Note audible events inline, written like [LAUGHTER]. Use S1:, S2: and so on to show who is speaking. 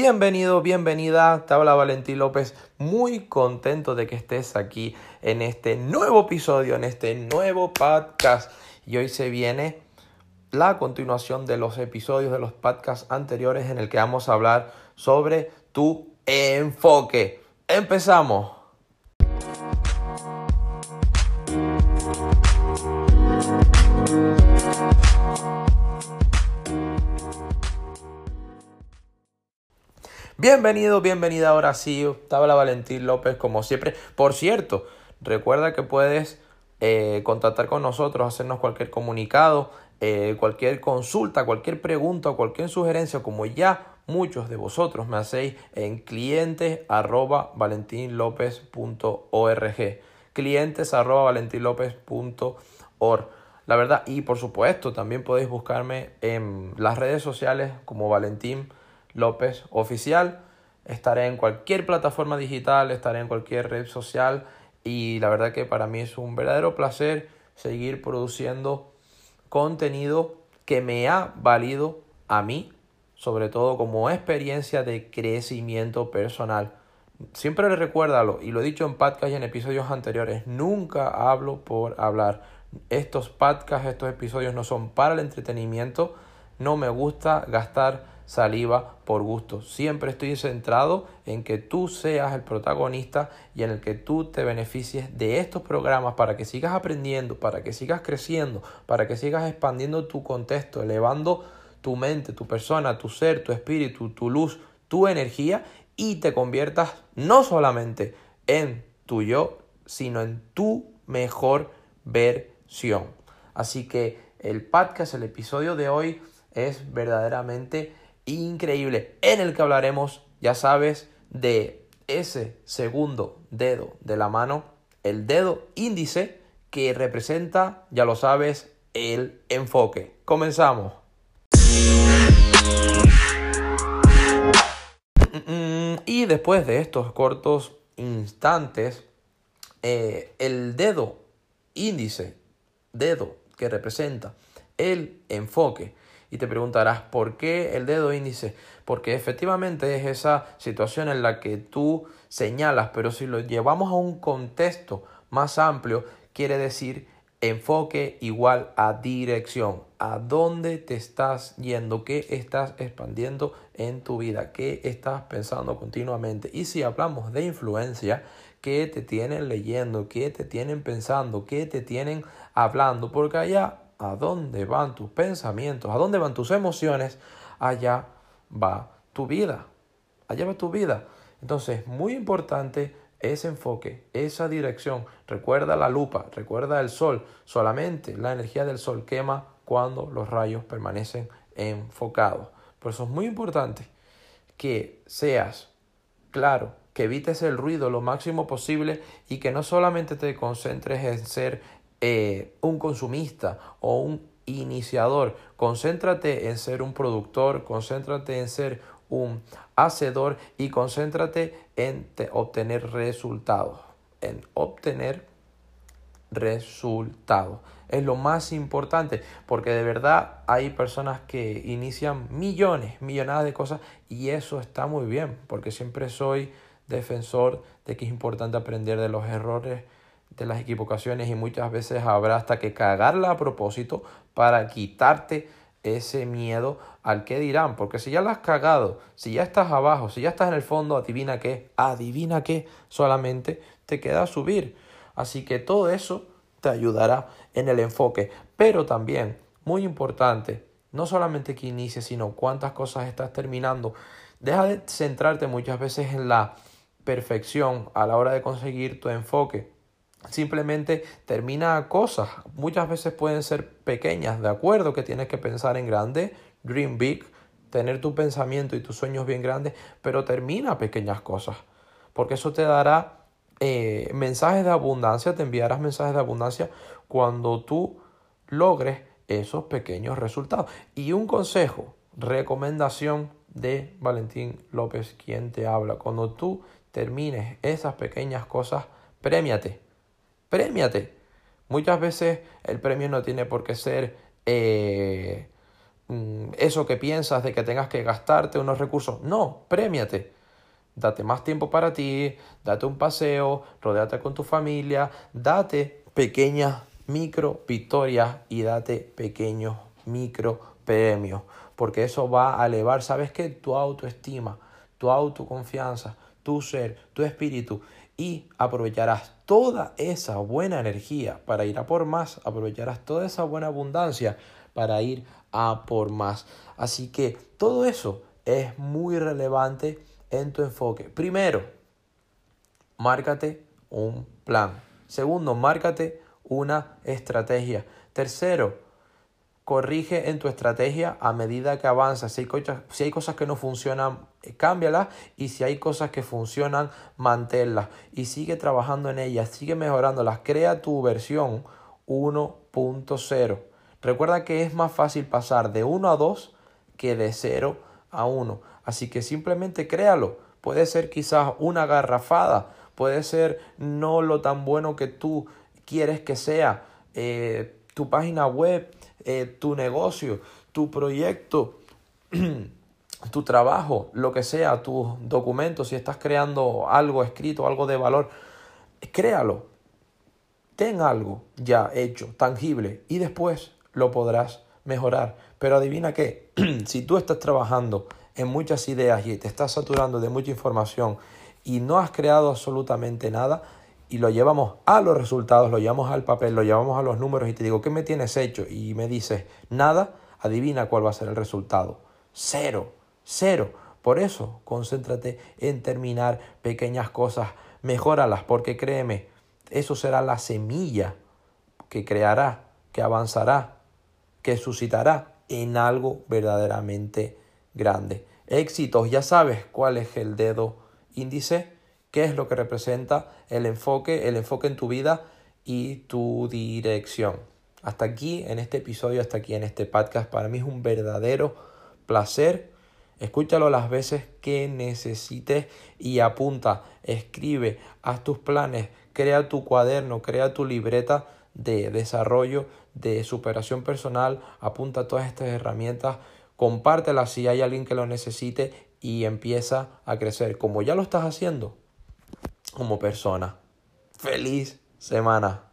S1: Bienvenido, bienvenida, te habla Valentín López, muy contento de que estés aquí en este nuevo episodio, en este nuevo podcast. Y hoy se viene la continuación de los episodios de los podcasts anteriores en el que vamos a hablar sobre tu enfoque. Empezamos. Bienvenido, bienvenida ahora sí. Te habla Valentín López como siempre. Por cierto, recuerda que puedes eh, contactar con nosotros, hacernos cualquier comunicado, eh, cualquier consulta, cualquier pregunta cualquier sugerencia, como ya muchos de vosotros me hacéis en clientes arroba valentinlopez.org. Clientes arroba. La verdad, y por supuesto, también podéis buscarme en las redes sociales como Valentín López Oficial. Estaré en cualquier plataforma digital, estaré en cualquier red social y la verdad que para mí es un verdadero placer seguir produciendo contenido que me ha valido a mí, sobre todo como experiencia de crecimiento personal. Siempre recuérdalo, y lo he dicho en podcast y en episodios anteriores, nunca hablo por hablar. Estos podcasts, estos episodios no son para el entretenimiento, no me gusta gastar saliva por gusto. Siempre estoy centrado en que tú seas el protagonista y en el que tú te beneficies de estos programas para que sigas aprendiendo, para que sigas creciendo, para que sigas expandiendo tu contexto, elevando tu mente, tu persona, tu ser, tu espíritu, tu luz, tu energía y te conviertas no solamente en tu yo, sino en tu mejor versión. Así que el podcast, el episodio de hoy es verdaderamente increíble en el que hablaremos, ya sabes, de ese segundo dedo de la mano, el dedo índice que representa, ya lo sabes, el enfoque. Comenzamos. Y después de estos cortos instantes, eh, el dedo índice, dedo que representa el enfoque, y te preguntarás, ¿por qué el dedo índice? Porque efectivamente es esa situación en la que tú señalas, pero si lo llevamos a un contexto más amplio, quiere decir enfoque igual a dirección. ¿A dónde te estás yendo? ¿Qué estás expandiendo en tu vida? ¿Qué estás pensando continuamente? Y si hablamos de influencia, ¿qué te tienen leyendo? ¿Qué te tienen pensando? ¿Qué te tienen hablando? Porque allá a dónde van tus pensamientos, a dónde van tus emociones, allá va tu vida. Allá va tu vida. Entonces, muy importante ese enfoque, esa dirección. Recuerda la lupa, recuerda el sol. Solamente la energía del sol quema cuando los rayos permanecen enfocados. Por eso es muy importante que seas claro, que evites el ruido lo máximo posible y que no solamente te concentres en ser eh, un consumista o un iniciador. Concéntrate en ser un productor, concéntrate en ser un hacedor y concéntrate en obtener resultados. En obtener resultados. Es lo más importante porque de verdad hay personas que inician millones, millonadas de cosas y eso está muy bien porque siempre soy defensor de que es importante aprender de los errores de las equivocaciones y muchas veces habrá hasta que cagarla a propósito para quitarte ese miedo al que dirán, porque si ya la has cagado, si ya estás abajo, si ya estás en el fondo, adivina qué, adivina qué, solamente te queda subir. Así que todo eso te ayudará en el enfoque, pero también, muy importante, no solamente que inicies, sino cuántas cosas estás terminando. Deja de centrarte muchas veces en la perfección a la hora de conseguir tu enfoque simplemente termina cosas. Muchas veces pueden ser pequeñas, de acuerdo que tienes que pensar en grande, dream big, tener tu pensamiento y tus sueños bien grandes, pero termina pequeñas cosas, porque eso te dará eh, mensajes de abundancia, te enviarás mensajes de abundancia cuando tú logres esos pequeños resultados. Y un consejo, recomendación de Valentín López, quien te habla, cuando tú termines esas pequeñas cosas, premiate Premiate. Muchas veces el premio no tiene por qué ser eh, mm, eso que piensas de que tengas que gastarte unos recursos. No, premiate. Date más tiempo para ti, date un paseo, rodeate con tu familia, date pequeñas micro victorias y date pequeños micro premios, porque eso va a elevar, ¿sabes qué? Tu autoestima, tu autoconfianza, tu ser, tu espíritu y aprovecharás toda esa buena energía para ir a por más, aprovecharás toda esa buena abundancia para ir a por más. Así que todo eso es muy relevante en tu enfoque. Primero, márcate un plan. Segundo, márcate una estrategia. Tercero, corrige en tu estrategia a medida que avanzas. Si hay, cosas, si hay cosas que no funcionan, eh, cámbialas. Y si hay cosas que funcionan, manténlas. Y sigue trabajando en ellas, sigue mejorándolas. Crea tu versión 1.0. Recuerda que es más fácil pasar de 1 a 2 que de 0 a 1. Así que simplemente créalo. Puede ser quizás una garrafada. Puede ser no lo tan bueno que tú quieres que sea. Eh, tu página web eh, tu negocio, tu proyecto, [CLEARS THROAT] tu trabajo, lo que sea, tus documentos, si estás creando algo escrito, algo de valor, créalo. Ten algo ya hecho, tangible, y después lo podrás mejorar. Pero adivina que [CLEARS THROAT] si tú estás trabajando en muchas ideas y te estás saturando de mucha información y no has creado absolutamente nada, y lo llevamos a los resultados, lo llevamos al papel, lo llevamos a los números y te digo, ¿qué me tienes hecho? Y me dices, nada, adivina cuál va a ser el resultado. Cero, cero. Por eso, concéntrate en terminar pequeñas cosas, mejóralas, porque créeme, eso será la semilla que creará, que avanzará, que suscitará en algo verdaderamente grande. Éxitos, ya sabes cuál es el dedo índice qué es lo que representa el enfoque, el enfoque en tu vida y tu dirección. Hasta aquí en este episodio, hasta aquí en este podcast, para mí es un verdadero placer. Escúchalo las veces que necesites y apunta, escribe, haz tus planes, crea tu cuaderno, crea tu libreta de desarrollo, de superación personal, apunta todas estas herramientas, compártelas si hay alguien que lo necesite y empieza a crecer. Como ya lo estás haciendo, como persona. Feliz semana.